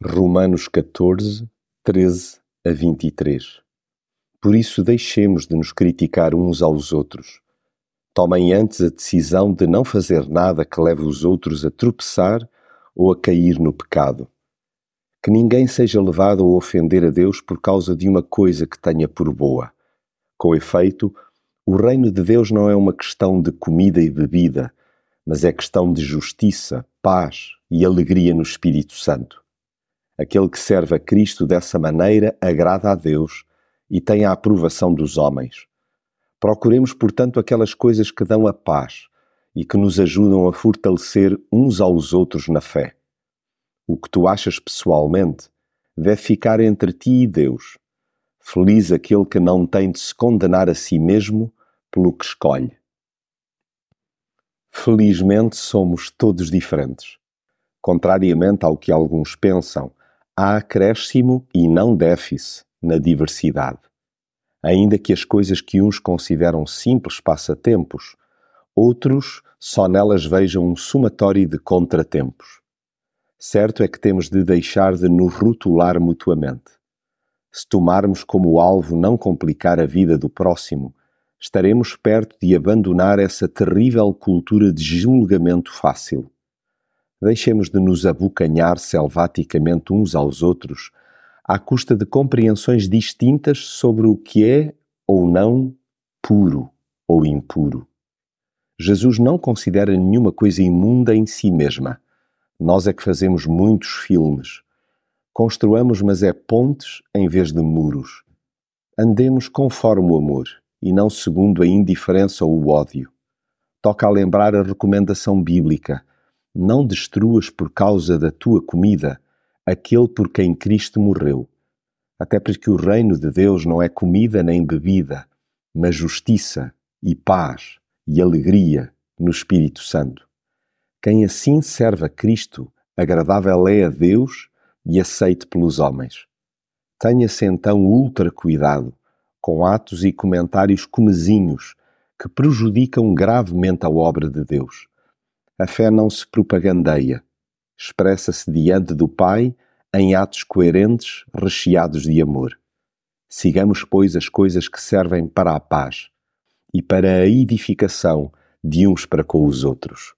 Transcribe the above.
Romanos 14, 13 a 23 Por isso deixemos de nos criticar uns aos outros. Tomem antes a decisão de não fazer nada que leve os outros a tropeçar ou a cair no pecado. Que ninguém seja levado a ofender a Deus por causa de uma coisa que tenha por boa. Com efeito, o reino de Deus não é uma questão de comida e bebida, mas é questão de justiça, paz e alegria no Espírito Santo. Aquele que serve a Cristo dessa maneira agrada a Deus e tem a aprovação dos homens. Procuremos, portanto, aquelas coisas que dão a paz e que nos ajudam a fortalecer uns aos outros na fé. O que tu achas pessoalmente deve ficar entre ti e Deus. Feliz aquele que não tem de se condenar a si mesmo pelo que escolhe. Felizmente somos todos diferentes. Contrariamente ao que alguns pensam, há acréscimo e não déficit na diversidade. Ainda que as coisas que uns consideram simples passatempos, outros só nelas vejam um somatório de contratempos. Certo é que temos de deixar de nos rotular mutuamente. Se tomarmos como alvo não complicar a vida do próximo, estaremos perto de abandonar essa terrível cultura de julgamento fácil. Deixemos de nos abocanhar selvaticamente uns aos outros, à custa de compreensões distintas sobre o que é ou não puro ou impuro. Jesus não considera nenhuma coisa imunda em si mesma. Nós é que fazemos muitos filmes. Construamos, mas é pontes em vez de muros. Andemos conforme o amor e não segundo a indiferença ou o ódio. Toca a lembrar a recomendação bíblica não destruas por causa da tua comida aquele por quem Cristo morreu. Até porque o reino de Deus não é comida nem bebida, mas justiça e paz e alegria no Espírito Santo. Quem assim serve a Cristo, agradável é a Deus e aceite pelos homens. Tenha-se então ultra cuidado com atos e comentários comezinhos que prejudicam gravemente a obra de Deus a fé não se propagandeia, expressa-se diante do Pai em atos coerentes, recheados de amor. Sigamos, pois, as coisas que servem para a paz e para a edificação de uns para com os outros.